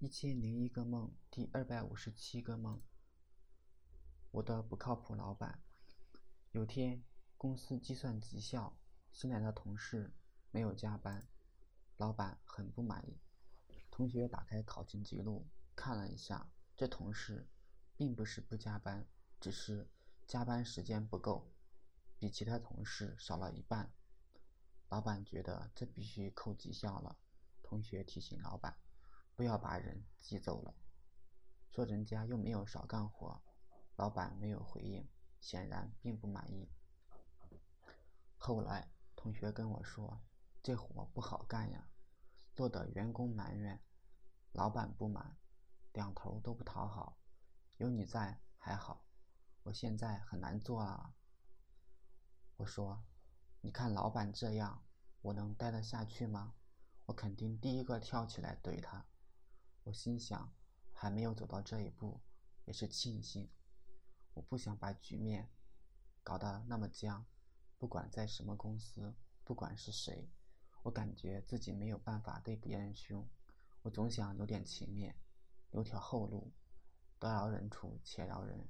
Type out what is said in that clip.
一千零一个梦，第二百五十七个梦。我的不靠谱老板。有天，公司计算绩效，新来的同事没有加班，老板很不满意。同学打开考勤记录看了一下，这同事并不是不加班，只是加班时间不够，比其他同事少了一半。老板觉得这必须扣绩效了。同学提醒老板。不要把人挤走了，说人家又没有少干活。老板没有回应，显然并不满意。后来同学跟我说，这活不好干呀，做的员工埋怨，老板不满，两头都不讨好。有你在还好，我现在很难做啊。我说，你看老板这样，我能待得下去吗？我肯定第一个跳起来怼他。我心想，还没有走到这一步，也是庆幸。我不想把局面搞得那么僵。不管在什么公司，不管是谁，我感觉自己没有办法对别人凶。我总想留点情面，留条后路，得饶人处且饶人。